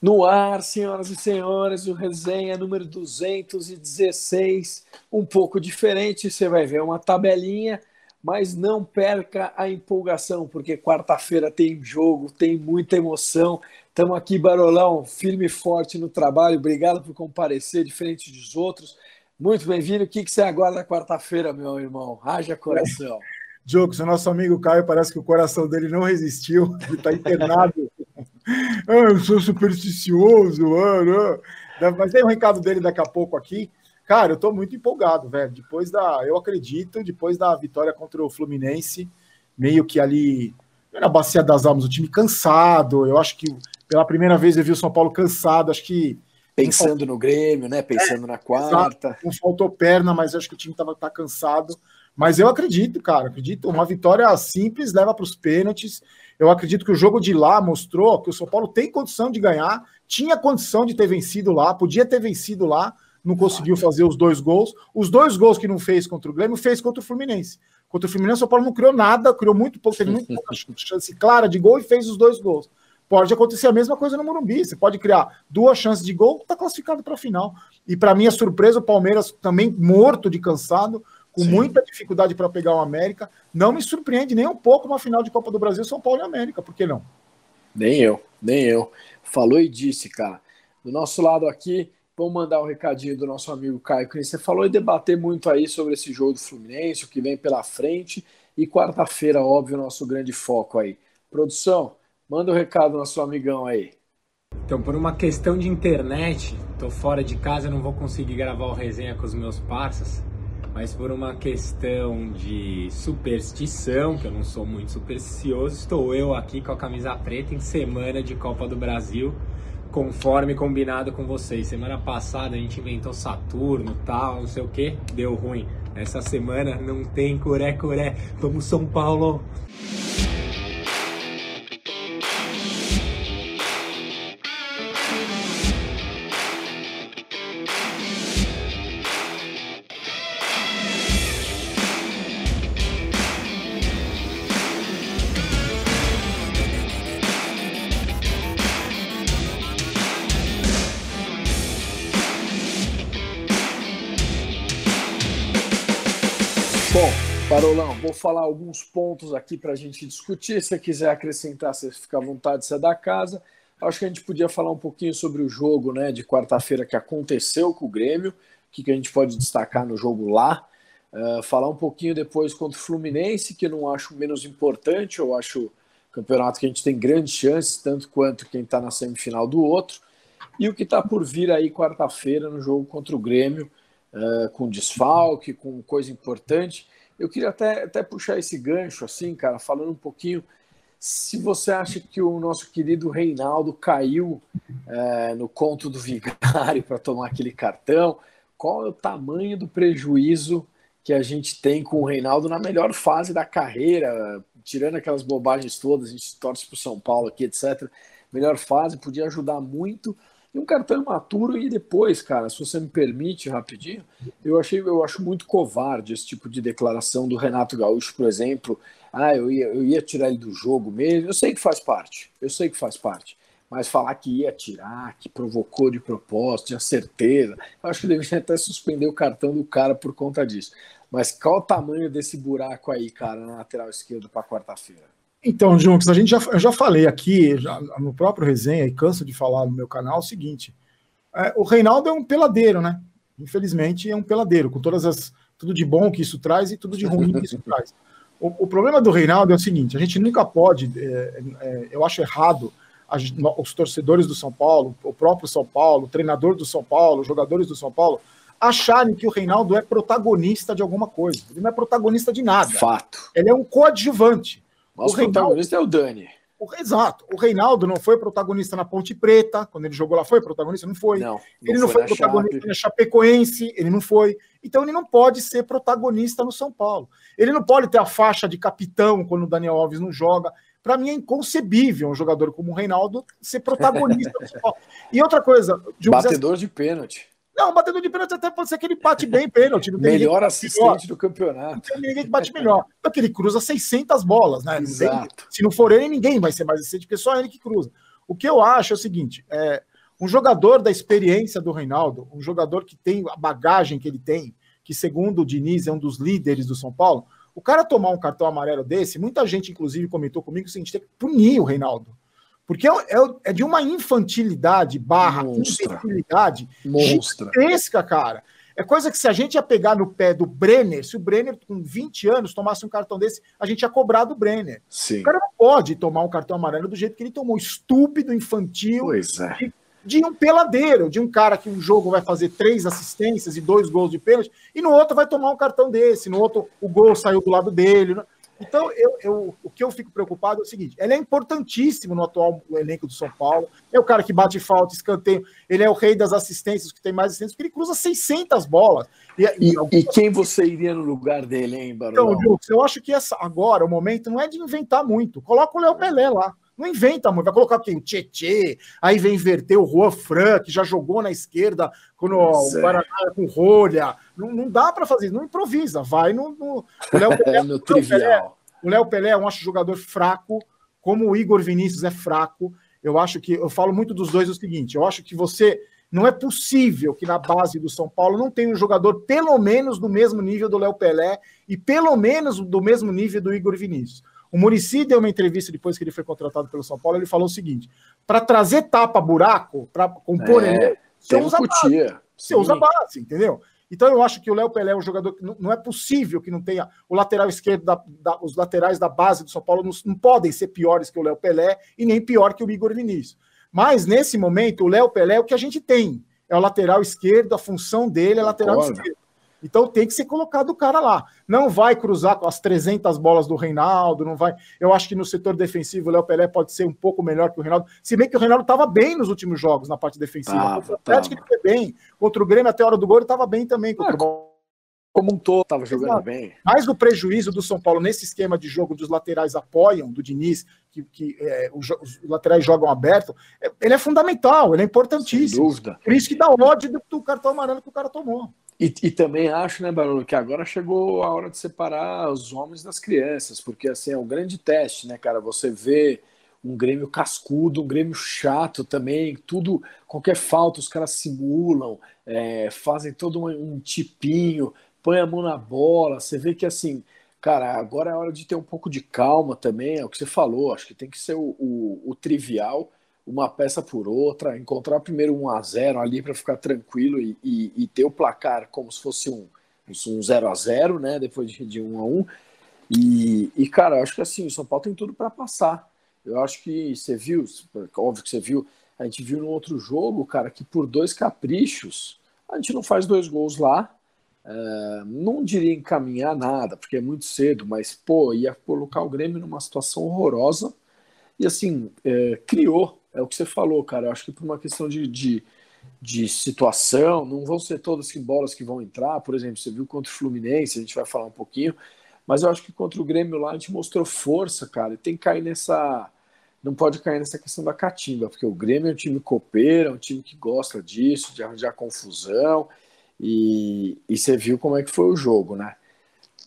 No ar, senhoras e senhores, o resenha número 216, um pouco diferente, você vai ver uma tabelinha, mas não perca a empolgação, porque quarta-feira tem jogo, tem muita emoção. Estamos aqui, Barolão, firme e forte no trabalho. Obrigado por comparecer, diferente dos outros. Muito bem-vindo. O que, que você aguarda quarta-feira, meu irmão? Haja coração. Jogos, o nosso amigo Caio parece que o coração dele não resistiu, ele está internado ah, eu sou supersticioso, ah, mas tem um recado dele daqui a pouco aqui. Cara, eu tô muito empolgado, velho. Depois da. Eu acredito, depois da vitória contra o Fluminense, meio que ali na Bacia das Almas, o time cansado. Eu acho que pela primeira vez eu vi o São Paulo cansado. Acho que. Pensando no Grêmio, né? Pensando é, na quarta. Não faltou perna, mas acho que o time tava, tá cansado. Mas eu acredito, cara, acredito. Uma vitória simples leva para os pênaltis. Eu acredito que o jogo de lá mostrou que o São Paulo tem condição de ganhar, tinha condição de ter vencido lá, podia ter vencido lá, não conseguiu fazer os dois gols. Os dois gols que não fez contra o Grêmio, fez contra o Fluminense. Contra o Fluminense, o São Paulo não criou nada, criou muito pouco, teve muito pouca chance clara de gol e fez os dois gols. Pode acontecer a mesma coisa no Morumbi. Você pode criar duas chances de gol, está classificado para a final. E para minha surpresa, o Palmeiras também morto de cansado, com Sim. muita dificuldade para pegar o América. Não me surpreende nem um pouco uma final de Copa do Brasil, São Paulo e América, por que não? Nem eu, nem eu. Falou e disse, cara. Do nosso lado aqui, vamos mandar o um recadinho do nosso amigo Caio que Você falou e debater muito aí sobre esse jogo do Fluminense, o que vem pela frente. E quarta-feira, óbvio, nosso grande foco aí. Produção, manda o um recado do nosso amigão aí. Então, por uma questão de internet, tô fora de casa, não vou conseguir gravar o resenha com os meus parceiros mas por uma questão de superstição, que eu não sou muito supersticioso, estou eu aqui com a camisa preta em semana de Copa do Brasil, conforme combinado com vocês. Semana passada a gente inventou Saturno, tal, não sei o que, deu ruim. Essa semana não tem curé curé. Vamos São Paulo. Parolão, vou falar alguns pontos aqui para a gente discutir. Se você quiser acrescentar, você fica à vontade, você é da casa. Acho que a gente podia falar um pouquinho sobre o jogo né, de quarta-feira que aconteceu com o Grêmio, o que, que a gente pode destacar no jogo lá. Uh, falar um pouquinho depois contra o Fluminense, que não acho menos importante, eu acho campeonato que a gente tem grandes chances, tanto quanto quem está na semifinal do outro. E o que está por vir aí quarta-feira no jogo contra o Grêmio, uh, com desfalque, com coisa importante. Eu queria até, até puxar esse gancho, assim, cara, falando um pouquinho. Se você acha que o nosso querido Reinaldo caiu é, no conto do vigário para tomar aquele cartão, qual é o tamanho do prejuízo que a gente tem com o Reinaldo na melhor fase da carreira, tirando aquelas bobagens todas, a gente torce para o São Paulo aqui, etc. Melhor fase, podia ajudar muito e um cartão imaturo e depois, cara, se você me permite rapidinho, eu achei, eu acho muito covarde esse tipo de declaração do Renato Gaúcho, por exemplo. Ah, eu ia, eu ia tirar ele do jogo mesmo. Eu sei que faz parte, eu sei que faz parte. Mas falar que ia tirar, que provocou de propósito, tinha certeza, eu acho que deveria até suspender o cartão do cara por conta disso. Mas qual o tamanho desse buraco aí, cara, na lateral esquerda para quarta-feira? Então, Junks, a gente já, eu já falei aqui, já, no próprio resenha, e canso de falar no meu canal, o seguinte: é, o Reinaldo é um peladeiro, né? Infelizmente, é um peladeiro, com todas as. tudo de bom que isso traz e tudo de ruim que isso traz. O, o, problema do Reinaldo é o seguinte: a gente nunca pode, é, é, eu acho errado, a, os torcedores do São Paulo, o próprio São Paulo, o treinador do São Paulo, os jogadores do São Paulo, acharem que o Reinaldo é protagonista de alguma coisa. Ele não é protagonista de nada. Fato. Ele é um coadjuvante. Nosso o protagonista Reinaldo, é o Dani. O, exato. O Reinaldo não foi protagonista na Ponte Preta, quando ele jogou lá, foi protagonista? Não foi. Não, não ele não foi, foi protagonista Chape. na Chapecoense, ele não foi. Então ele não pode ser protagonista no São Paulo. Ele não pode ter a faixa de capitão quando o Daniel Alves não joga. Para mim é inconcebível um jogador como o Reinaldo ser protagonista no São Paulo. E outra coisa. Batedor de pênalti. Não, batedor de pênalti até pode ser que ele bate bem pênalti. melhor assistente melhor. do campeonato. Não tem ninguém que bate melhor. Porque ele cruza 600 bolas, né? Exato. se não for ele, ninguém vai ser mais assistente, porque só ele que cruza. O que eu acho é o seguinte: é, Um jogador da experiência do Reinaldo, um jogador que tem a bagagem que ele tem, que segundo o Diniz é um dos líderes do São Paulo, o cara tomar um cartão amarelo desse, muita gente inclusive comentou comigo a gente tem que punir o Reinaldo. Porque é, é, é de uma infantilidade barra infantilidade gigantesca, cara. É coisa que se a gente ia pegar no pé do Brenner, se o Brenner com 20 anos tomasse um cartão desse, a gente ia cobrar do Brenner. Sim. O cara não pode tomar um cartão amarelo do jeito que ele tomou, estúpido, infantil, pois é. de, de, um peladeiro, de um cara que um jogo vai fazer três assistências e dois gols de pênalti, e no outro vai tomar um cartão desse, no outro o gol saiu do lado dele. Então, eu, eu, o que eu fico preocupado é o seguinte: ele é importantíssimo no atual elenco do São Paulo. É o cara que bate falta, escanteio. Ele é o rei das assistências, que tem mais assistências, porque ele cruza 600 bolas. E, e, e quem você iria no lugar dele, hein, Barulho? Então, Jux, eu acho que essa, agora o momento não é de inventar muito. Coloca o Léo Pelé lá. Não inventa muito. Vai colocar quem? O Tietê, aí vem inverter o Juan Fran, que já jogou na esquerda quando o Paraná é com rolha. Não, não dá para fazer, não improvisa. Vai no. no o Léo Pelé, no trivial. o Léo Pelé, eu acho jogador fraco, como o Igor Vinícius é fraco. Eu acho que. Eu falo muito dos dois o seguinte: eu acho que você. Não é possível que na base do São Paulo não tenha um jogador pelo menos do mesmo nível do Léo Pelé e pelo menos do mesmo nível do Igor Vinícius. O Murici deu uma entrevista depois que ele foi contratado pelo São Paulo. Ele falou o seguinte: para trazer tapa-buraco, para compor é, ele, você usa base. Você usa base, entendeu? Então eu acho que o Léo Pelé é um jogador que não, não, é possível que não tenha o lateral esquerdo, da, da, os laterais da base do São Paulo não, não podem ser piores que o Léo Pelé e nem pior que o Igor Vinícius. Mas nesse momento, o Léo Pelé é o que a gente tem. É o lateral esquerdo, a função dele é lateral esquerdo. Então tem que ser colocado o cara lá. Não vai cruzar com as 300 bolas do Reinaldo, não vai. Eu acho que no setor defensivo o Léo Pelé pode ser um pouco melhor que o Reinaldo. Se bem que o Reinaldo estava bem nos últimos jogos na parte defensiva. Tava, o Atlético ele foi bem. Contra o Grêmio até a hora do gol ele estava bem também contra o como um todo estava jogando Exato. bem. Mas o prejuízo do São Paulo nesse esquema de jogo dos laterais apoiam, do Diniz, que, que é, os, os, laterais jogam aberto, é, ele é fundamental, ele é importantíssimo. Sem dúvida. Por isso que dá ódio do, do cartão amarelo que o cara tomou. E, e, também acho, né, Barulho, que agora chegou a hora de separar os homens das crianças, porque assim é um grande teste, né, cara? Você vê um Grêmio cascudo, um Grêmio chato também, tudo, qualquer falta os caras simulam, é, fazem todo um, um tipinho, põe a mão na bola. Você vê que assim, cara, agora é hora de ter um pouco de calma também, é o que você falou, acho que tem que ser o, o, o trivial uma peça por outra, encontrar primeiro um a 0 ali para ficar tranquilo e, e, e, ter o placar como se fosse um, um 0 a 0 né? Depois de, de 1 a 1 e, e, cara, eu acho que assim, o São Paulo tem tudo para passar. Eu acho que você viu, óbvio que você viu, a gente viu no outro jogo, cara, que por dois caprichos a gente não faz dois gols lá. É, não diria encaminhar nada, porque é muito cedo, mas pô, ia colocar o Grêmio numa situação horrorosa e assim, é, criou é o que você falou, cara. Eu acho que por uma questão de, de, de, situação, não vão ser todas as bolas que vão entrar. Por exemplo, você viu contra o Fluminense, a gente vai falar um pouquinho. Mas eu acho que contra o Grêmio lá a gente mostrou força, cara. E tem que cair nessa. Não pode cair nessa questão da catimba, porque o Grêmio é um time copeiro, é um time que gosta disso, de arranjar confusão. E, e você viu como é que foi o jogo, né?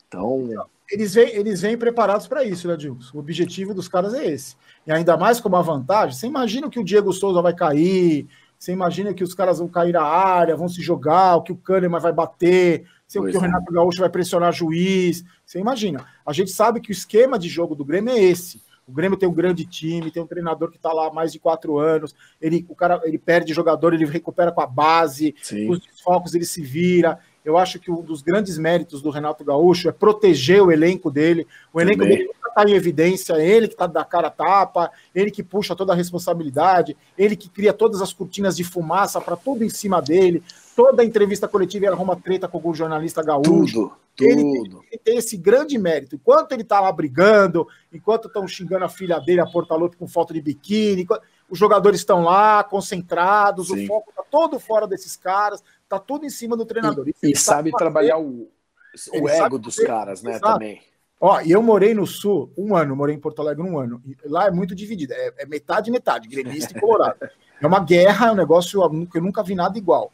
Então. Eles vêm, eles vêm preparados para isso, né, Dilson? O objetivo dos caras é esse e ainda mais com uma vantagem, você imagina que o Diego Souza vai cair, você imagina que os caras vão cair na área, vão se jogar, o que o Kahneman vai bater, se o que o é. Renato Gaúcho vai pressionar juiz. Você imagina. A gente sabe que o esquema de jogo do Grêmio é esse. O Grêmio tem um grande time, tem um treinador que está lá há mais de quatro anos. Ele, o cara, ele perde jogador, ele recupera com a base, Sim. os desfocos ele se vira. Eu acho que um dos grandes méritos do Renato Gaúcho é proteger o elenco dele. O elenco Também. dele nunca está em evidência, ele que está da cara tapa, ele que puxa toda a responsabilidade, ele que cria todas as cortinas de fumaça para tudo em cima dele. Toda entrevista coletiva ele arruma treta com o jornalista gaúcho. Tudo, ele, tudo. Ele tem esse grande mérito. Enquanto ele está lá brigando, enquanto estão xingando a filha dele, a Portaloto, com falta de biquíni, os jogadores estão lá, concentrados, Sim. o foco está todo fora desses caras Tá tudo em cima do treinador. E, e sabe fazer, trabalhar o, o ego dos fazer, caras, né? Também. Ó, e eu morei no Sul um ano, morei em Porto Alegre um ano. Lá é muito dividido, é, é metade metade, gremista e colorado. é uma guerra, é um negócio que eu nunca vi nada igual.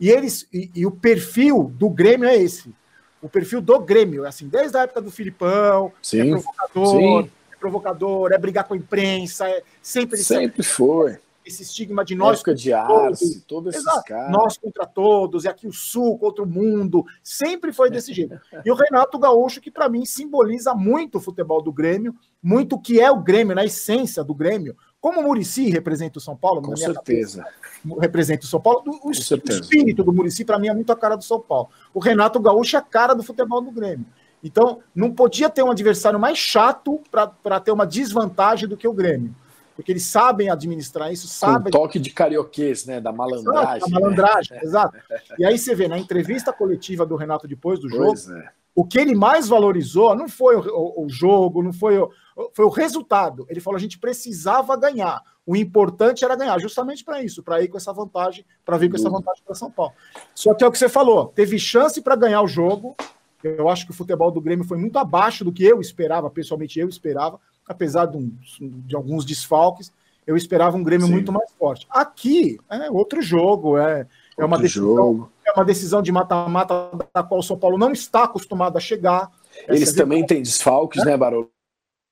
E eles e, e, o perfil do Grêmio é esse. O perfil do Grêmio, assim, desde a época do Filipão, é sim, é provocador, sim. é provocador, é brigar com a imprensa, é sempre sempre foi esse estigma de nós. Época de Arce, todos esses Exato. caras. Nós contra todos, e aqui o Sul contra o mundo. Sempre foi desse jeito. E o Renato Gaúcho, que para mim simboliza muito o futebol do Grêmio, muito o que é o Grêmio, na essência do Grêmio. Como o Murici representa o São Paulo, com certeza. Cabeça, representa o São Paulo, o, o espírito do Murici, para mim, é muito a cara do São Paulo. O Renato Gaúcho é a cara do futebol do Grêmio. Então, não podia ter um adversário mais chato para ter uma desvantagem do que o Grêmio. Porque eles sabem administrar isso, sabem. Um toque de carioquês, né? Da malandragem. Exato, da malandragem, né? exato. E aí você vê, na entrevista coletiva do Renato depois do jogo, é. o que ele mais valorizou não foi o, o, o jogo, não foi o, foi o resultado. Ele falou: a gente precisava ganhar. O importante era ganhar, justamente para isso, para ir com essa vantagem, para vir com essa vantagem para São Paulo. Só que é o que você falou: teve chance para ganhar o jogo, eu acho que o futebol do Grêmio foi muito abaixo do que eu esperava, pessoalmente eu esperava, apesar de, um, de alguns desfalques, eu esperava um Grêmio Sim. muito mais forte. Aqui é outro jogo, é, é, uma, decisão, jogo. é uma decisão de mata-mata da qual o São Paulo não está acostumado a chegar. Eles também têm desfalques, né, Barolo?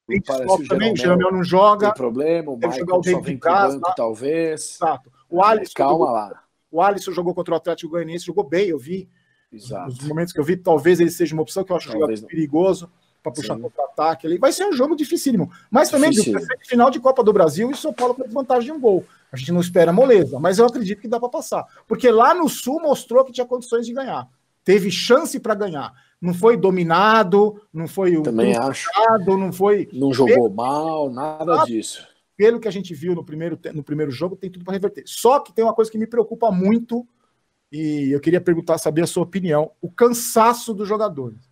Tem desfalque também, o Jeromel não joga. Tem problema, o Maicon só vem casa, banco, talvez. Exato. O Alisson, Calma jogou, lá. O Alisson jogou contra o Atlético Goianiense, jogou bem, eu vi. Exato. Nos momentos que eu vi, talvez ele seja uma opção que eu acho talvez jogador perigoso para puxar contra-ataque. ali. Vai ser um jogo dificílimo. Mas também, Difícil. final de Copa do Brasil e São Paulo com vantagem de um gol. A gente não espera moleza, mas eu acredito que dá para passar. Porque lá no Sul mostrou que tinha condições de ganhar. Teve chance para ganhar. Não foi dominado, não foi Também acho. não foi. Não jogou mal, nada disso. Pelo que a gente viu no primeiro, no primeiro jogo, tem tudo para reverter. Só que tem uma coisa que me preocupa muito e eu queria perguntar, saber a sua opinião, o cansaço dos jogadores.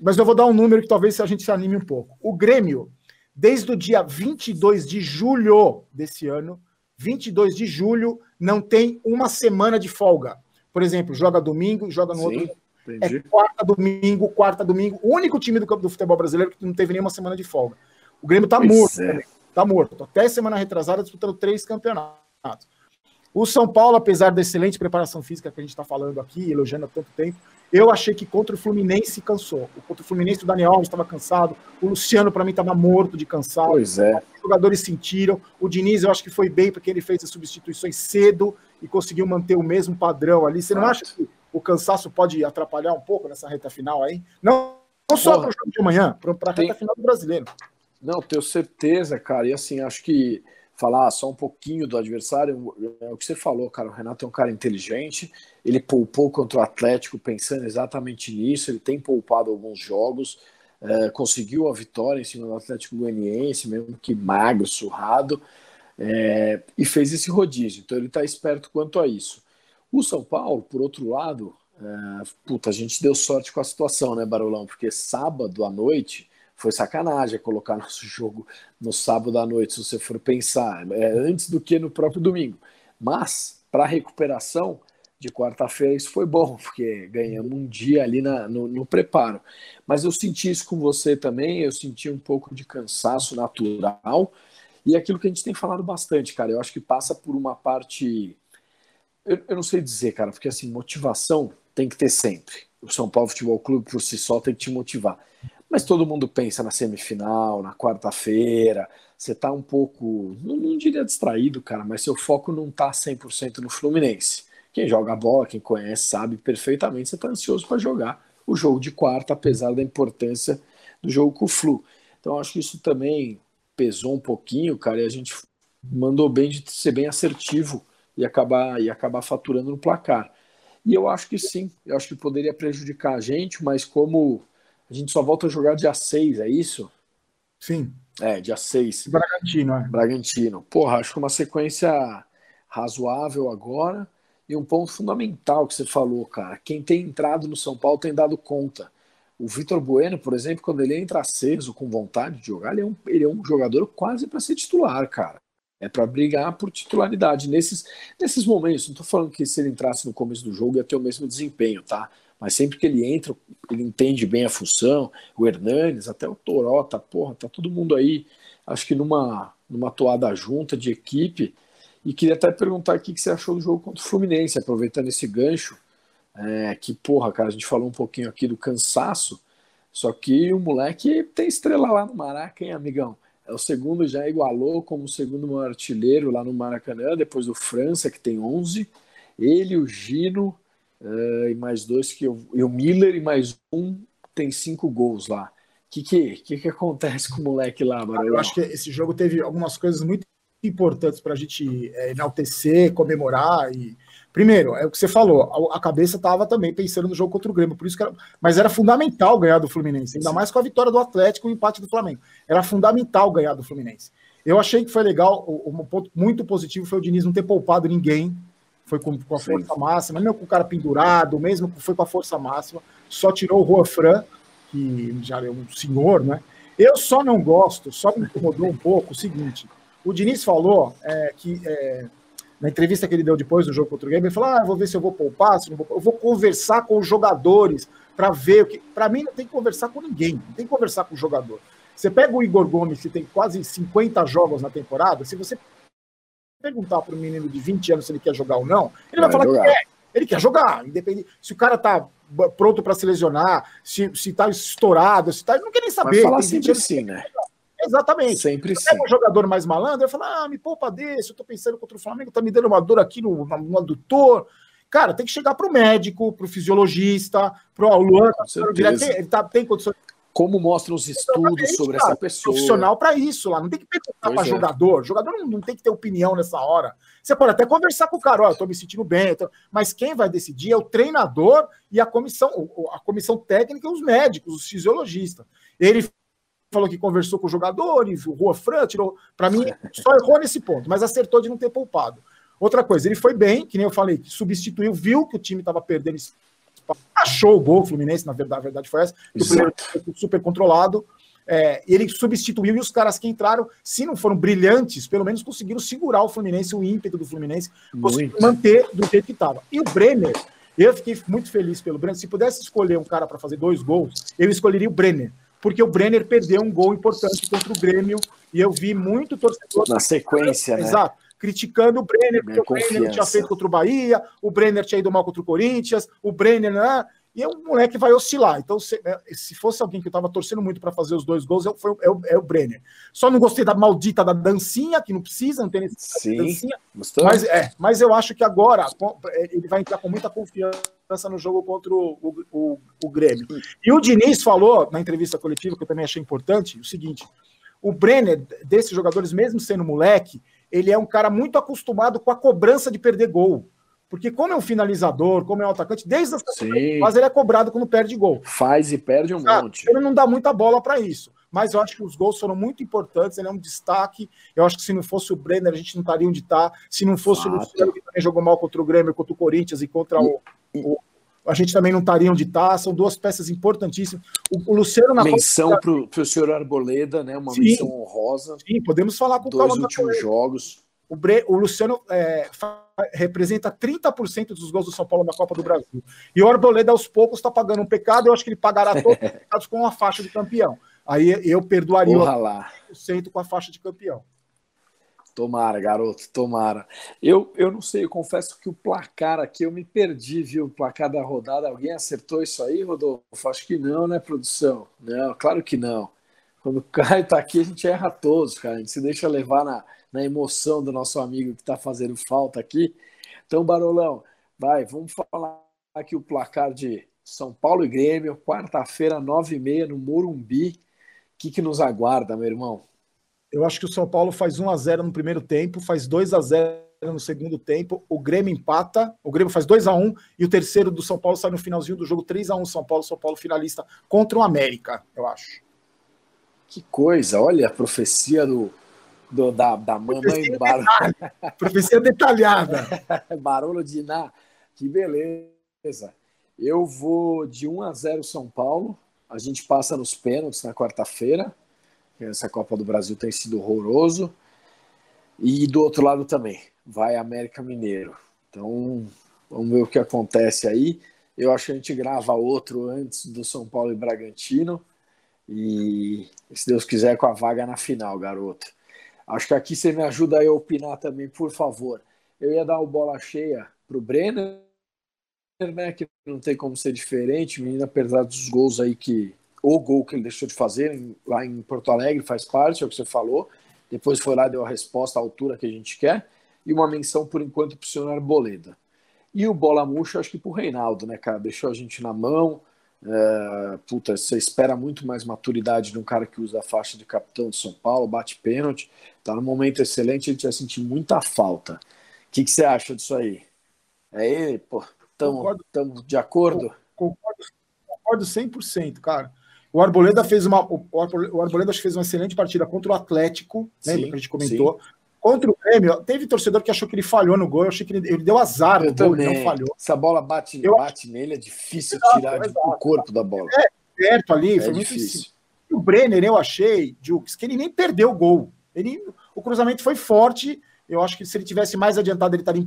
Mas eu vou dar um número que talvez a gente se anime um pouco. O Grêmio, desde o dia 22 de julho desse ano, 22 de julho, não tem uma semana de folga. Por exemplo, joga domingo, joga no Sim, outro. Entendi. É quarta, domingo, quarta, domingo. O único time do, do futebol brasileiro que não teve nenhuma semana de folga. O Grêmio tá pois morto. É. Tá morto. Até semana retrasada disputando três campeonatos. O São Paulo, apesar da excelente preparação física que a gente está falando aqui, elogiando há tanto tempo, eu achei que contra o Fluminense cansou. Contra o Fluminense, o Daniel Alves estava cansado, o Luciano, para mim, estava morto de cansado. Pois é. Os jogadores sentiram. O Diniz, eu acho que foi bem, porque ele fez as substituições cedo e conseguiu manter o mesmo padrão ali. Você não acha que o cansaço pode atrapalhar um pouco nessa reta final aí? Não, não só para o jogo de amanhã, para a reta final do brasileiro. Não, tenho certeza, cara. E assim, acho que falar só um pouquinho do adversário, é o que você falou, cara. O Renato é um cara inteligente, ele poupou contra o Atlético pensando exatamente nisso, ele tem poupado alguns jogos, é, conseguiu a vitória em cima do Atlético Goianiense, mesmo que magro, surrado, é, e fez esse rodízio. Então ele está esperto quanto a isso. O São Paulo, por outro lado, é, puta, a gente deu sorte com a situação, né, Barolão? Porque sábado à noite foi sacanagem colocar nosso jogo no sábado à noite, se você for pensar, é antes do que no próprio domingo. Mas, para recuperação de quarta-feira, isso foi bom, porque ganhamos um dia ali na, no, no, preparo. Mas eu senti isso com você também, eu senti um pouco de cansaço natural, e aquilo que a gente tem falado bastante, cara, eu acho que passa por uma parte. Eu, eu não sei dizer, cara, porque assim, motivação tem que ter sempre. O São Paulo Futebol Clube por si só tem que te motivar mas todo mundo pensa na semifinal, na quarta-feira. Você está um pouco, não, não, diria distraído, cara, mas seu foco não está 100% no Fluminense. Quem joga a bola, quem conhece, sabe perfeitamente, você está ansioso para jogar o jogo de quarta, apesar da importância do jogo com o Flu. Então, acho que isso também pesou um pouquinho, cara, e a gente mandou bem de ser bem assertivo e acabar, e acabar faturando no placar. E eu acho que sim, eu acho que poderia prejudicar a gente, mas como a gente só volta a jogar dia 6, é isso? Sim. É, dia 6. Bragantino, é. Bragantino. Porra, acho que uma sequência razoável agora. E um ponto fundamental que você falou, cara. Quem tem entrado no São Paulo tem dado conta. O Vitor Bueno, por exemplo, quando ele entra aceso, com vontade de jogar, ele é um, ele é um jogador quase para ser titular, cara. É para brigar por titularidade. Nesses, nesses momentos, não estou falando que se ele entrasse no começo do jogo ia ter o mesmo desempenho, tá? mas sempre que ele entra, ele entende bem a função. O Hernanes, até o Toró, tá, porra, tá todo mundo aí, acho que numa, numa toada junta de equipe. E queria até perguntar o que você achou do jogo contra o Fluminense, aproveitando esse gancho. É, que, porra, cara, a gente falou um pouquinho aqui do cansaço, só que o moleque tem estrela lá no Maraca, hein, amigão? é o segundo, já igualou como o segundo maior artilheiro lá no Maracanã, depois do França, que tem 11. Ele, o Gino, uh, e mais dois, que eu, e o Miller, e mais um, tem cinco gols lá. O que, que, que, que acontece com o moleque lá, Barulho? Eu acho que esse jogo teve algumas coisas muito importantes para a gente é, enaltecer, comemorar e Primeiro, é o que você falou, a, cabeça estava também pensando no jogo contra o Grêmio, por isso que era, mas era fundamental ganhar do Fluminense, ainda mais com a vitória do Atlético e o empate do Flamengo. Era fundamental ganhar do Fluminense. Eu achei que foi legal, um ponto muito positivo foi o Diniz não ter poupado ninguém, foi com, com a força Sim. máxima, mesmo com o cara pendurado, mesmo foi com a força máxima, só tirou o Juan Fran, que já é um senhor, né? Eu só não gosto, só me incomodou um pouco o seguinte: o Diniz falou é, que é, na entrevista que ele deu depois do jogo contra o Grêmio, ele falou: Ah, vou ver se eu vou poupar, se não vou. Eu vou conversar com os jogadores para ver o que. Para mim, não tem que conversar com ninguém, não tem que conversar com o jogador. Você pega o Igor Gomes, que tem quase 50 jogos na temporada, se você perguntar para um menino de 20 anos se ele quer jogar ou não, ele vai, vai falar jogar. que quer. Ele quer jogar, independente. Se o cara tá pronto para se lesionar, se, se tá estourado, se tá. Ele não quer nem saber. Vai falar sempre assim, né? Exatamente. Sempre sim. Um jogador mais malandro, eu falo, ah, me poupa desse, eu tô pensando contra o Flamengo, tá me dando uma dor aqui no, no adutor. Cara, tem que chegar pro médico, pro fisiologista, pro Luan, ele tá, tem condições. Como mostram os estudos sobre cara, essa pessoa. Profissional para isso lá. Não tem que perguntar para é. jogador. Jogador não, não, tem que ter opinião nessa hora. Você pode até conversar com o cara, ó, eu tô me sentindo bem. Tô... Mas quem vai decidir é o treinador e a comissão, a comissão técnica e os médicos, os fisiologistas. Ele falou que conversou com o jogador, e o Rua Fran tirou. Para mim, só errou nesse ponto, mas acertou de não ter poupado. Outra coisa, ele foi bem, que nem eu falei, substituiu, viu que o time estava perdendo achou o gol o Fluminense, na verdade, a verdade foi essa, o primeiro super controlado. É, ele substituiu e os caras que entraram, se não foram brilhantes, pelo menos conseguiram segurar o Fluminense, o ímpeto do Fluminense, conseguiram manter do jeito que estava. E o Brenner, eu fiquei muito feliz pelo Brenner. Se pudesse escolher um cara para fazer dois gols, eu escolheria o Brenner porque o Brenner perdeu um gol importante contra o Grêmio e eu vi muito torcedor. Na sequência, né? Exato. Criticando o Brenner, porque o Brenner tinha feito contra o Bahia, o Brenner tinha ido mal contra o Corinthians, o Brenner. Né? E o moleque vai oscilar. Então, se, é, se fosse alguém que eu estava torcendo muito para fazer os dois gols, é, foi, é, o, é o Brenner. Só não gostei da maldita da dancinha, que não precisa, não tem necessidade Sim, dancinha. Mas, é, mas eu acho que agora é, ele vai entrar com muita confiança no jogo contra o, o, o, Grêmio. E o Diniz falou na entrevista coletiva, que eu também achei importante, o seguinte: o Brenner, desses jogadores, mesmo sendo moleque, ele é um cara muito acostumado com a cobrança de perder gol. Porque como é um finalizador, como é um atacante, desde as fase ele é cobrado quando perde gol. Faz e perde um ah, monte. Ele não dá muita bola para isso. Mas eu acho que os gols foram muito importantes, ele é um destaque. Eu acho que se não fosse o Brenner, a gente não estaria onde está. Se não fosse Fato. o Luciano, que também jogou mal contra o Grêmio, contra o Corinthians e contra o, o a gente também não estaria onde está. São duas peças importantíssimas. O, o Luciano na menção para o senhor Arboleda, né? Uma sim, menção honrosa. Sim, podemos falar com dois últimos jogos. O, Bre, o Luciano é, representa 30% dos gols do São Paulo na Copa do Brasil. E o Arboleda, aos poucos, está pagando um pecado. Eu acho que ele pagará todos os pecados com a faixa de campeão. Aí eu perdoaria Porra lá. o com a faixa de campeão. Tomara, garoto, tomara. Eu, eu não sei, eu confesso que o placar aqui eu me perdi, viu? O placar da rodada. Alguém acertou isso aí, Rodolfo? Acho que não, né, produção? Não, claro que não. Quando o Caio tá aqui, a gente erra todos, cara. A gente se deixa levar na, na emoção do nosso amigo que tá fazendo falta aqui. Então, Barolão, vai, vamos falar aqui o placar de São Paulo e Grêmio, quarta-feira, nove e meia, no Morumbi. O que, que nos aguarda, meu irmão? Eu acho que o São Paulo faz 1 a 0 no primeiro tempo, faz 2 a 0 no segundo tempo, o Grêmio empata, o Grêmio faz 2 a 1 e o terceiro do São Paulo sai no finalzinho do jogo 3 a 1 São Paulo, São Paulo finalista contra o América, eu acho. Que coisa, olha a profecia do, do da, da mamãe Barolo. profecia detalhada. Barolo de Iná, que beleza. Eu vou de 1 a 0 São Paulo, a gente passa nos pênaltis na quarta-feira essa Copa do Brasil tem sido horroroso. E do outro lado também, vai América Mineiro. Então, vamos ver o que acontece aí. Eu acho que a gente grava outro antes do São Paulo e Bragantino. E se Deus quiser, com a vaga na final, garoto. Acho que aqui você me ajuda a opinar também, por favor. Eu ia dar o bola cheia pro Brenner, né? Que não tem como ser diferente, menino, apesar dos gols aí que o gol que ele deixou de fazer lá em Porto Alegre faz parte, é o que você falou. Depois foi lá, deu a resposta à altura que a gente quer. E uma menção, por enquanto, para o senhor Arboleda. E o Bola Murcha, acho que para o Reinaldo, né, cara? Deixou a gente na mão. É, puta, você espera muito mais maturidade de um cara que usa a faixa de capitão de São Paulo, bate pênalti, tá num momento excelente, a gente vai sentir muita falta. O que, que você acha disso aí? É ele, pô, estamos de acordo? Concordo, concordo 100%, cara. O Arboleda fez uma. O Arboleda fez uma excelente partida contra o Atlético, né? Que a gente comentou. Sim. Contra o Grêmio, teve torcedor que achou que ele falhou no gol. Eu achei que ele, ele deu azar no gol, ele não falhou. Se a bola bate, eu... bate nele, é difícil exato, tirar exato. o corpo da bola. É, perto ali, é foi difícil. muito difícil. O Brenner, eu achei, Jukes, que ele nem perdeu o gol. Ele, o cruzamento foi forte. Eu acho que se ele tivesse mais adiantado, ele estaria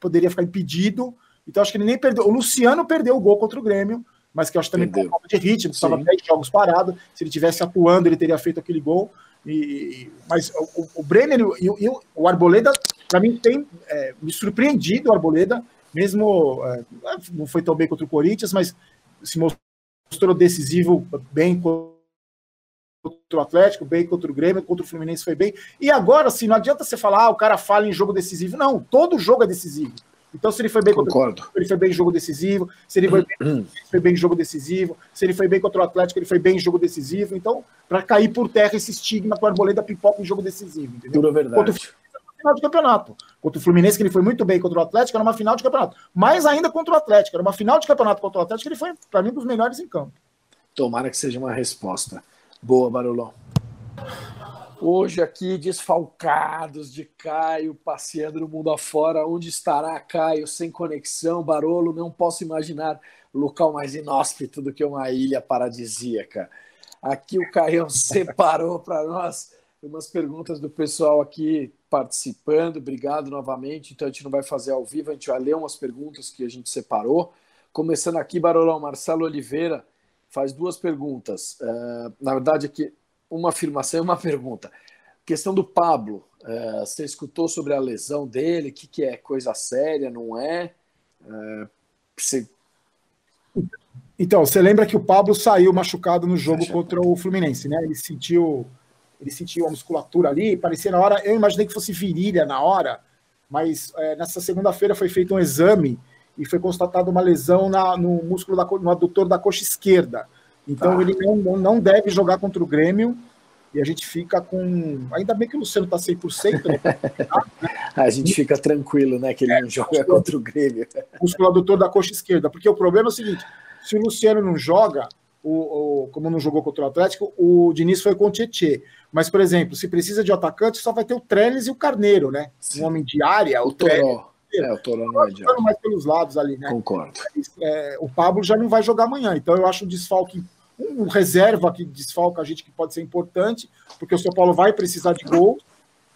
poderia ficar impedido. Então, acho que ele nem perdeu. O Luciano perdeu o gol contra o Grêmio, mas que eu acho também por falta de ritmo, estava 10 jogos parado. Se ele tivesse atuando, ele teria feito aquele gol. E, mas o, o Brenner e, e, o Arboleda, para mim, tem é, me surpreendido o Arboleda, mesmo é, não foi tão bem contra o Corinthians, mas se mostrou decisivo bem contra o Atlético, bem contra o Grêmio, contra o Fluminense foi bem. E agora, assim, não adianta você falar, ah, o cara fala em jogo decisivo. Não, todo jogo é decisivo. Então, se ele foi bem Concordo. contra ele foi bem em jogo decisivo, se ele foi bem, foi bem em jogo decisivo, se ele foi bem contra o Atlético, ele foi bem em jogo decisivo. Então, para cair por terra esse estigma com a arboleda pipoca em jogo decisivo, entendeu? Pura verdade. Contra o final de campeonato. Contra o Fluminense, que ele foi muito bem contra o Atlético, era uma final de campeonato. Mais ainda contra o Atlético, era uma final de campeonato contra o Atlético, ele foi, para mim, um dos melhores em campo. Tomara que seja uma resposta. Boa, Barulão. Hoje aqui desfalcados de Caio, passeando no mundo afora. Onde estará Caio sem conexão? Barolo, não posso imaginar local mais inóspito do que uma ilha paradisíaca. Aqui o Caio separou para nós umas perguntas do pessoal aqui participando. Obrigado novamente. Então a gente não vai fazer ao vivo, a gente vai ler umas perguntas que a gente separou. Começando aqui, Barolão, Marcelo Oliveira faz duas perguntas. Uh, na verdade, aqui uma afirmação e uma pergunta. Questão do Pablo, é, você escutou sobre a lesão dele? O que, que é coisa séria, não é? é você... Então, você lembra que o Pablo saiu machucado no jogo contra o Fluminense, né? Ele sentiu, ele sentiu a musculatura ali, parecia na hora. Eu imaginei que fosse virilha na hora, mas é, nessa segunda-feira foi feito um exame e foi constatada uma lesão na, no músculo da, no adutor da coxa esquerda. Então tá. ele não, não deve jogar contra o Grêmio. E a gente fica com. Ainda bem que o Luciano está 100%. Né? a gente fica tranquilo, né? Que ele é, não joga contra o Grêmio. Músculo adutor da coxa esquerda. Porque o problema é o seguinte: se o Luciano não joga, o, o, como não jogou contra o Atlético, o Diniz foi com o Tietê. Mas, por exemplo, se precisa de atacante, só vai ter o Trellis e o Carneiro, né? Um homem de área, o, o Toró. É, o Toró não é área. mais pelos lados ali, né? Concordo. É, o Pablo já não vai jogar amanhã, então eu acho um desfalque um reserva que desfalca a gente que pode ser importante, porque o São Paulo vai precisar de gol.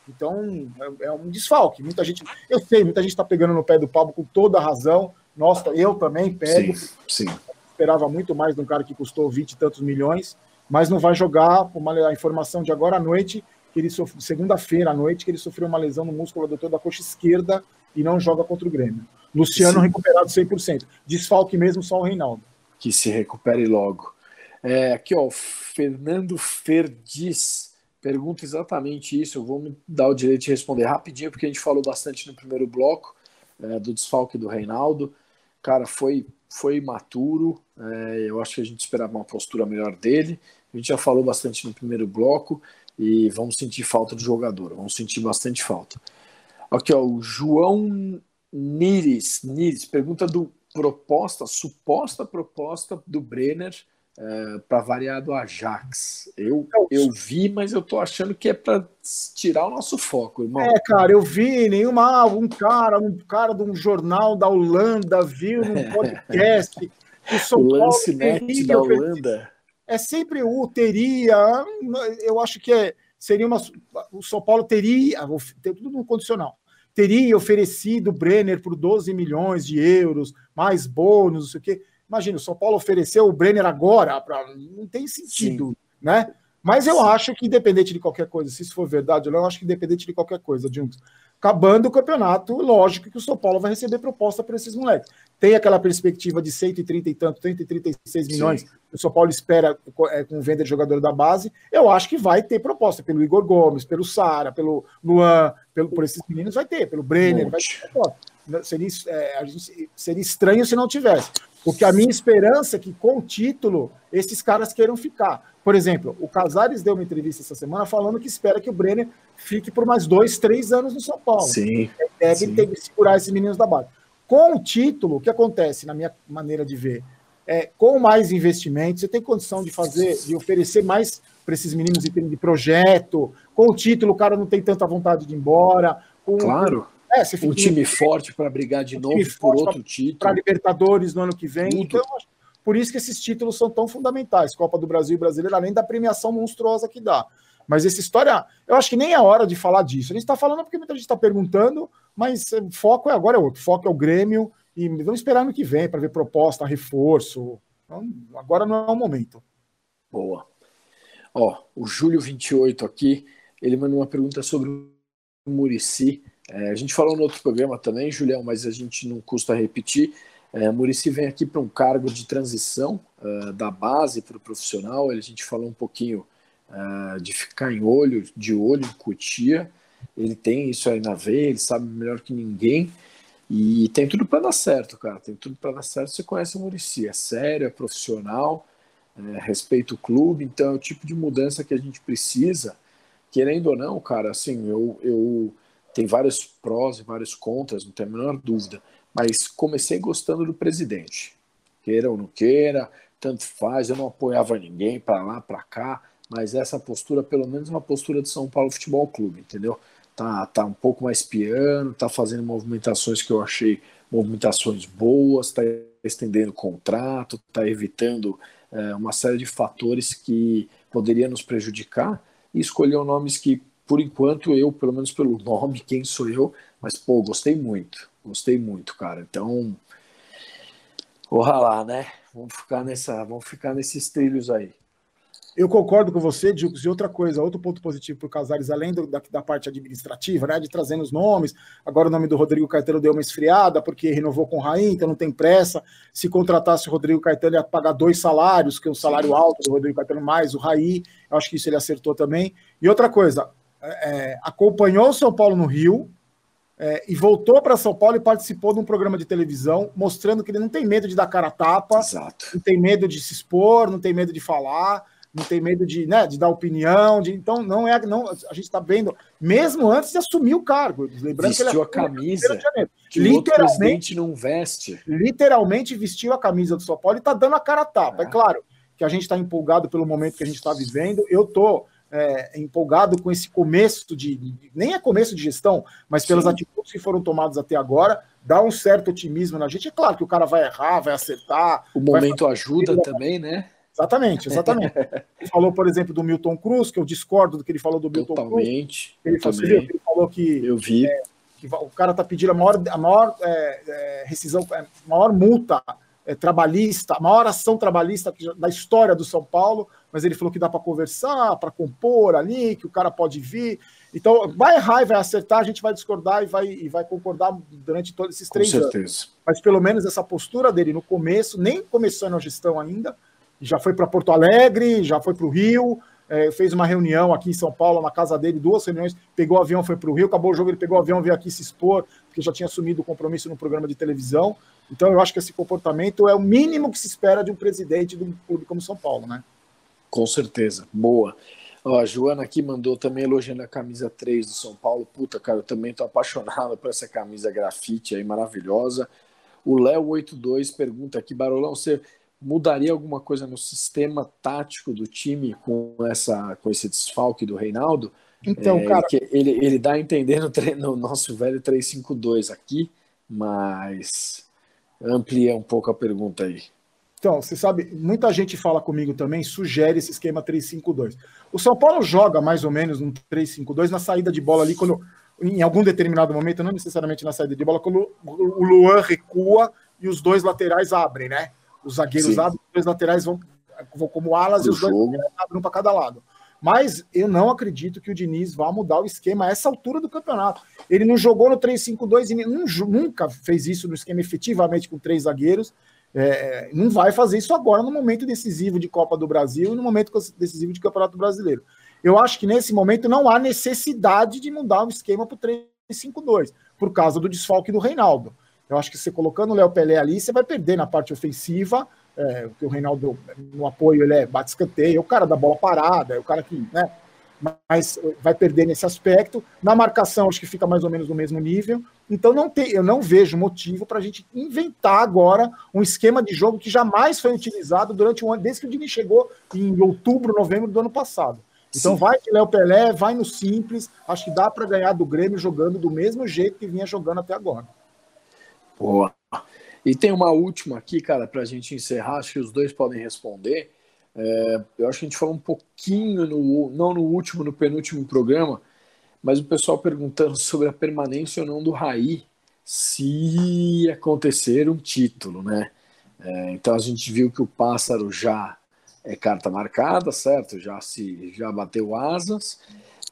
Então, é, é um desfalque. Muita gente, eu sei, muita gente está pegando no pé do Pablo com toda a razão. Nossa, eu também pego. Sim, sim. Esperava muito mais de um cara que custou 20 e tantos milhões, mas não vai jogar. Uma, a informação de agora à noite, que ele sofreu, segunda-feira à noite, que ele sofreu uma lesão no músculo adutor da coxa esquerda e não joga contra o Grêmio. Luciano sim. recuperado 100%. Desfalque mesmo só o Reinaldo. Que se recupere logo. É, aqui, ó, Fernando Ferdiz pergunta exatamente isso. Eu vou me dar o direito de responder rapidinho, porque a gente falou bastante no primeiro bloco é, do desfalque do Reinaldo. Cara, foi, foi maturo. É, eu acho que a gente esperava uma postura melhor dele. A gente já falou bastante no primeiro bloco e vamos sentir falta do jogador. Vamos sentir bastante falta. Aqui, ó, o João Nires, Nires pergunta do proposta, suposta proposta do Brenner é, para variar do Ajax. Eu, eu vi, mas eu tô achando que é para tirar o nosso foco, irmão. É, cara, eu vi nenhuma um cara, um cara de um jornal da Holanda viu num podcast o, o lance net da Holanda. É sempre o teria, eu acho que é, seria uma o São Paulo teria, tem tudo no condicional. Teria oferecido o Brenner por 12 milhões de euros, mais bônus, não sei o quê. Imagina, o São Paulo ofereceu o Brenner agora, pra... não tem sentido, Sim. né? Mas eu Sim. acho que, independente de qualquer coisa, se isso for verdade ou não, eu acho que independente de qualquer coisa, Juntos, acabando o campeonato, lógico que o São Paulo vai receber proposta para esses moleques. Tem aquela perspectiva de 130 e tanto, 136 milhões, Sim. o São Paulo espera é, com venda de jogador da base. Eu acho que vai ter proposta pelo Igor Gomes, pelo Sara, pelo Luan, pelo, por esses meninos, vai ter, pelo Brenner, vai ter proposta. Seria, é, seria estranho se não tivesse. Porque a minha esperança é que com o título esses caras queiram ficar. Por exemplo, o Casares deu uma entrevista essa semana falando que espera que o Brenner fique por mais dois, três anos no São Paulo. Sim. Deve sim. ter que segurar esses meninos da base. Com o título, o que acontece, na minha maneira de ver, é com mais investimento, você tem condição de fazer, de oferecer mais para esses meninos em termos de projeto. Com o título, o cara não tem tanta vontade de ir embora. Com, claro. É, um time forte para brigar de um novo por outro pra, título. Para Libertadores no ano que vem. Então, por isso que esses títulos são tão fundamentais, Copa do Brasil e Brasileiro, além da premiação monstruosa que dá. Mas essa história, eu acho que nem é hora de falar disso. A gente está falando porque muita gente está perguntando, mas o foco é agora é outro. O foco é o Grêmio e vamos esperar no que vem para ver proposta, reforço. Então, agora não é o momento. Boa. Ó, o Júlio 28 aqui, ele mandou uma pergunta sobre o Murici. É, a gente falou no outro programa também, Julião, mas a gente não custa repetir. É, Murici vem aqui para um cargo de transição uh, da base para o profissional. A gente falou um pouquinho uh, de ficar em olho, de olho em Cotia. Ele tem isso aí na veia, ele sabe melhor que ninguém. E tem tudo para dar certo, cara. Tem tudo para dar certo. Você conhece o Murici, é sério, é profissional, é, respeita o clube. Então é o tipo de mudança que a gente precisa. Querendo ou não, cara, assim, eu, eu tem vários prós e vários contras, não tem a menor dúvida mas comecei gostando do presidente. Queira ou não queira, tanto faz, eu não apoiava ninguém para lá, para cá, mas essa postura, pelo menos uma postura de São Paulo Futebol Clube, entendeu? Tá, tá um pouco mais piano, tá fazendo movimentações que eu achei movimentações boas, tá estendendo contrato, tá evitando é, uma série de fatores que poderiam nos prejudicar e escolheu nomes que, por enquanto, eu, pelo menos pelo nome, quem sou eu, mas pô, gostei muito. Gostei muito, cara. Então, lá, né? Vamos ficar nessa, vamos ficar nesses trilhos aí. Eu concordo com você, Dicos. E outra coisa, outro ponto positivo para o Casares, além do, da, da, parte administrativa, né, de trazendo os nomes. Agora o nome do Rodrigo Caetano deu uma esfriada, porque renovou com o Raim, então não tem pressa. Se contratasse o Rodrigo Caetano, ia pagar dois salários, que é um salário alto do Rodrigo Caetano, mais o Raí. Eu acho que isso ele acertou também. E outra coisa, é, acompanhou o São Paulo no Rio, é, e voltou para São Paulo e participou de um programa de televisão mostrando que ele não tem medo de dar cara a tapa, Exato. não tem medo de se expor, não tem medo de falar, não tem medo de, né, de dar opinião. De, então, não é. Não, a gente está vendo, mesmo antes de assumir o cargo. Lembrando vestiu que ele a camisa. Que literalmente não veste. Literalmente vestiu a camisa do São Paulo e está dando a cara a tapa. É, é claro que a gente está empolgado pelo momento que a gente está vivendo. Eu estou é, empolgado com esse começo de. Nem é começo de gestão, mas pelas Sim. atitudes que foram tomadas até agora, dá um certo otimismo na gente. É claro que o cara vai errar, vai acertar. O momento ajuda também, né? Exatamente, exatamente. ele falou, por exemplo, do Milton Cruz, que eu discordo do que ele falou do Milton Totalmente, Cruz. Ele, falou, ele falou que. Eu vi. É, que o cara está pedindo a maior, a maior é, é rescisão, a é, maior multa é, trabalhista, a maior ação trabalhista da história do São Paulo, mas ele falou que dá para conversar, para compor ali, que o cara pode vir. Então, vai errar e vai acertar, a gente vai discordar e vai, e vai concordar durante todos esses três Com certeza. anos. Mas pelo menos essa postura dele no começo, nem começando a gestão ainda, já foi para Porto Alegre, já foi para o Rio, é, fez uma reunião aqui em São Paulo, na casa dele, duas reuniões, pegou o avião, foi para o Rio, acabou o jogo, ele pegou o avião, veio aqui se expor, porque já tinha assumido o compromisso no programa de televisão. Então, eu acho que esse comportamento é o mínimo que se espera de um presidente de um clube como São Paulo, né? Com certeza, boa. Ó, a Joana aqui mandou também elogiando a camisa 3 do São Paulo. Puta, cara, eu também tô apaixonado por essa camisa grafite aí, maravilhosa. O Léo82 pergunta aqui, Barolão, você mudaria alguma coisa no sistema tático do time com, essa, com esse desfalque do Reinaldo? Então, é, cara. Ele, ele dá a entender no, no nosso velho 352 aqui, mas amplia um pouco a pergunta aí. Então, você sabe, muita gente fala comigo também, sugere esse esquema 3-5-2. O São Paulo joga mais ou menos no 3-5-2 na saída de bola ali, quando, em algum determinado momento, não necessariamente na saída de bola, quando o Luan recua e os dois laterais abrem, né? Os zagueiros Sim. abrem, os dois laterais vão, vão como alas e os dois abrem um para cada lado. Mas eu não acredito que o Diniz vá mudar o esquema a essa altura do campeonato. Ele não jogou no 3-5-2 e nunca fez isso no esquema efetivamente com três zagueiros. É, não vai fazer isso agora no momento decisivo de Copa do Brasil e no momento decisivo de Campeonato Brasileiro. Eu acho que nesse momento não há necessidade de mudar o esquema para o 3-5-2, por causa do desfalque do Reinaldo. Eu acho que você colocando o Léo Pelé ali, você vai perder na parte ofensiva, é, porque o Reinaldo no apoio ele é bate escanteio, é o cara da bola parada, é o cara que, né? Mas vai perder nesse aspecto. Na marcação, acho que fica mais ou menos no mesmo nível. Então, não tem, eu não vejo motivo para a gente inventar agora um esquema de jogo que jamais foi utilizado durante o ano, desde que o Dini chegou em outubro, novembro do ano passado. Então, Sim. vai de Léo Pelé, vai no simples. Acho que dá para ganhar do Grêmio jogando do mesmo jeito que vinha jogando até agora. Boa. E tem uma última aqui, cara, para a gente encerrar, acho que os dois podem responder. É, eu acho que a gente falou um pouquinho, no, não no último, no penúltimo programa, mas o pessoal perguntando sobre a permanência ou não do Raí, se acontecer um título, né? É, então a gente viu que o Pássaro já é carta marcada, certo? Já se já bateu asas.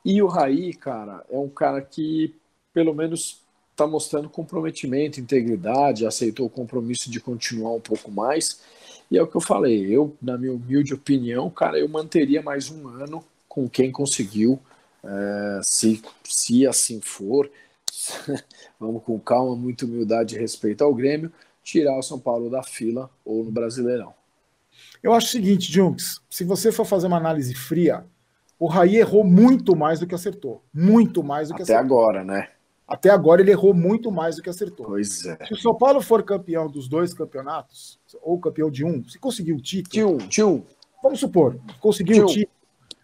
E o Raí, cara, é um cara que pelo menos está mostrando comprometimento, integridade, aceitou o compromisso de continuar um pouco mais. E é o que eu falei, eu, na minha humilde opinião, cara, eu manteria mais um ano com quem conseguiu, é, se, se assim for, vamos com calma, muita humildade e respeito ao Grêmio, tirar o São Paulo da fila ou no Brasileirão. Eu acho o seguinte, Junks, se você for fazer uma análise fria, o Raí errou muito mais do que acertou. Muito mais do que Até acertou. Até agora, né? Até agora ele errou muito mais do que acertou. Pois é. Se o São Paulo for campeão dos dois campeonatos, ou campeão de um, se conseguir o título. De um. Vamos supor, conseguir o título,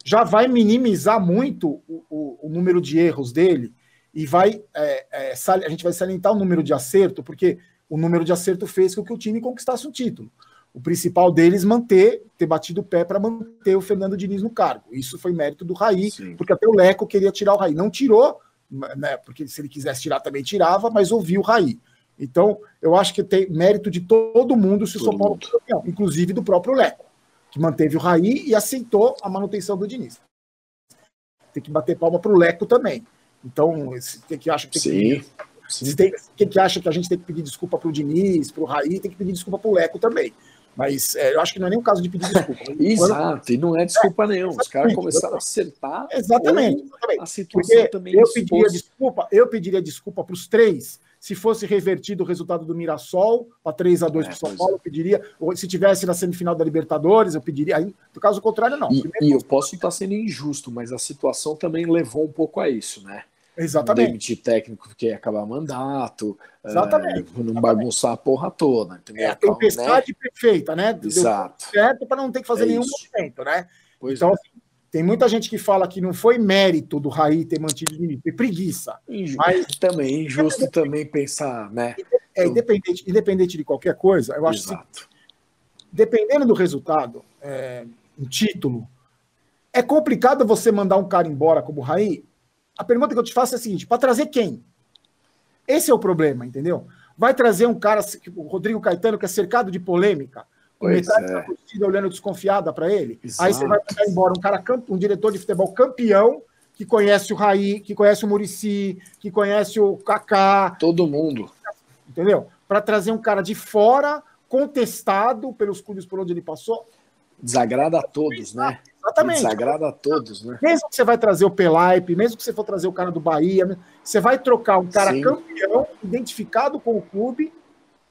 já vai minimizar muito o, o, o, número de erros dele e vai. É, é, a gente vai salientar o número de acerto, porque o número de acerto fez com que o time conquistasse um título. O principal deles manter, ter batido o pé para manter o Fernando Diniz no cargo. Isso foi mérito do Raí, Sim. porque até o Leco queria tirar o Raí. Não tirou, né, porque se ele quisesse tirar também tirava, mas ouviu o Raí. Então, eu acho que tem mérito de todo mundo se o São Paulo for campeão, inclusive do próprio Leco, que manteve o Raí e aceitou a manutenção do Diniz. Tem que bater palma para o Leco também. Então, tem que acha que tem Sim. que, tem, quem que acha que a gente tem que pedir desculpa para o Diniz, para o Raí, tem que pedir desculpa para o Leco também. Mas é, eu acho que não é nem o caso de pedir desculpa. Exato, e não é desculpa é, nenhuma. Os caras começaram a acertar. Exatamente. exatamente. A situação Porque também eu pediria desculpa, eu pediria desculpa para os três. Se fosse revertido o resultado do Mirassol para 3 a 2 é, para o São Paulo, eu pediria. Ou se tivesse na semifinal da Libertadores, eu pediria. Aí, no caso contrário, não. E, e eu posso estar sendo injusto, mas a situação também levou um pouco a isso, né? Exatamente. Demitir técnico que ia acabar mandato. Exatamente. É, não bagunçar a porra toda. Entendeu? É a tempestade né? perfeita, né? Exato. certo para não ter que fazer é nenhum isso. movimento, né? Pois então, é. assim, tem muita gente que fala que não foi mérito do Raí ter mantido o limite, foi preguiça. Injusto, mas também, injusto também pensar, né? É, independente, independente de qualquer coisa, eu acho que, dependendo do resultado, é, um título, é complicado você mandar um cara embora como o Raí a pergunta que eu te faço é a seguinte: para trazer quem? Esse é o problema, entendeu? Vai trazer um cara, tipo o Rodrigo Caetano, que é cercado de polêmica, com metade é. da torcida olhando desconfiada para ele. Exato. Aí você vai mandar embora um cara, um diretor de futebol campeão, que conhece o Raí, que conhece o Murici, que conhece o Kaká. Todo mundo. Entendeu? Para trazer um cara de fora, contestado pelos clubes por onde ele passou. Desagrada a todos, né? Exatamente. Desagrada a todos, né? Mesmo que você vai trazer o Pelaipe, mesmo que você for trazer o cara do Bahia, você vai trocar um cara Sim. campeão, identificado com o clube,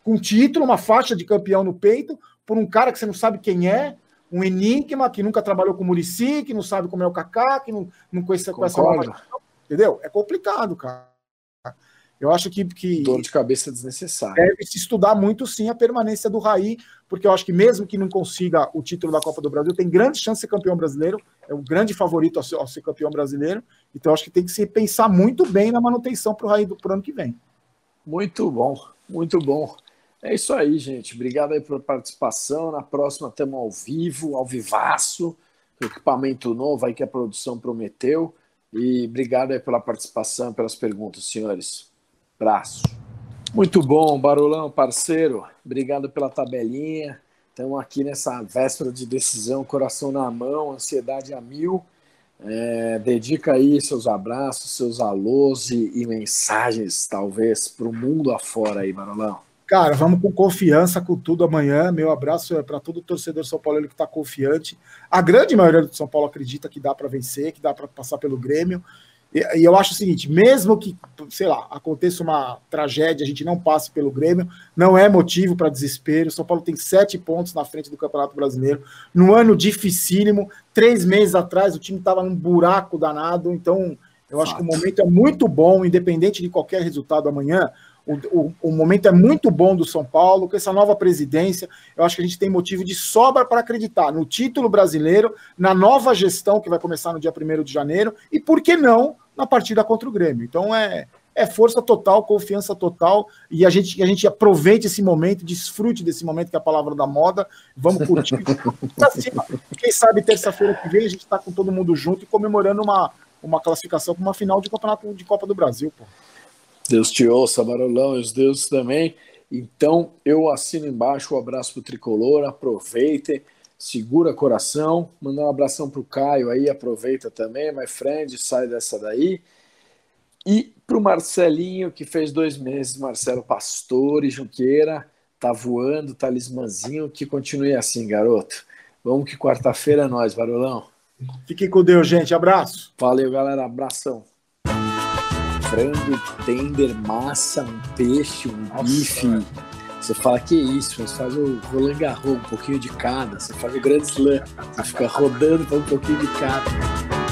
com título, uma faixa de campeão no peito, por um cara que você não sabe quem é, um enigma, que nunca trabalhou com o Murici, que não sabe como é o Kaká, que não, não conhece, conhece a Entendeu? É complicado, cara. Eu acho que, que. Dor de cabeça desnecessária. Deve se estudar muito, sim, a permanência do Raí, porque eu acho que mesmo que não consiga o título da Copa do Brasil, tem grande chance de ser campeão brasileiro, é o grande favorito ao ser, ao ser campeão brasileiro. Então, eu acho que tem que se pensar muito bem na manutenção para o Raí do pro ano que vem. Muito bom, muito bom. É isso aí, gente. Obrigado aí pela participação. Na próxima estamos ao vivo, ao vivaço, equipamento novo aí que a produção prometeu. E obrigado aí pela participação, pelas perguntas, senhores. Abraço. Muito bom, Barulão, parceiro. Obrigado pela tabelinha. Estamos aqui nessa véspera de decisão, coração na mão, ansiedade a mil. É, dedica aí seus abraços, seus alôs e, e mensagens, talvez, para o mundo afora aí, Marolão. Cara, vamos com confiança com tudo amanhã. Meu abraço é para todo torcedor São Paulo que está confiante. A grande maioria do São Paulo acredita que dá para vencer, que dá para passar pelo Grêmio. E, e, eu acho o seguinte: mesmo que, sei lá, aconteça uma tragédia, a gente não passe pelo Grêmio, não é motivo para desespero. São Paulo tem sete pontos na frente do Campeonato Brasileiro, num ano dificílimo. Três meses atrás o time estava num buraco danado, então eu acho Fato. que o momento é muito bom, independente de qualquer resultado amanhã. O, o, o, momento é muito bom do São Paulo, com essa nova presidência. Eu acho que a gente tem motivo de sobra para acreditar no título brasileiro, na nova gestão que vai começar no dia 1 de janeiro, e por que não na partida contra o Grêmio. Então é, é força total, confiança total, e a gente, a gente aproveite esse momento, desfrute desse momento que é a palavra da moda. Vamos curtir. Quem sabe terça-feira que vem a gente está com todo mundo junto e comemorando uma, uma classificação para uma final de campeonato de Copa do Brasil. Pô. Deus te ouça, Barolão, e os deuses também. Então, eu assino embaixo o abraço para o Tricolor, aproveitem, segura coração, mandar um abração para o Caio aí, aproveita também, my friend, sai dessa daí. E para o Marcelinho, que fez dois meses, Marcelo Pastore, Junqueira, tá voando, talismãzinho, que continue assim, garoto. Vamos que quarta-feira é nós, Barolão. Fiquem com Deus, gente. Abraço. Valeu, galera. Abração frango, tender, massa, um peixe, um Nossa, bife. Cara. Você fala que isso, você faz o Roland Garros, um pouquinho de cada, você faz o Grand Slam, você fica rodando para um pouquinho de cada.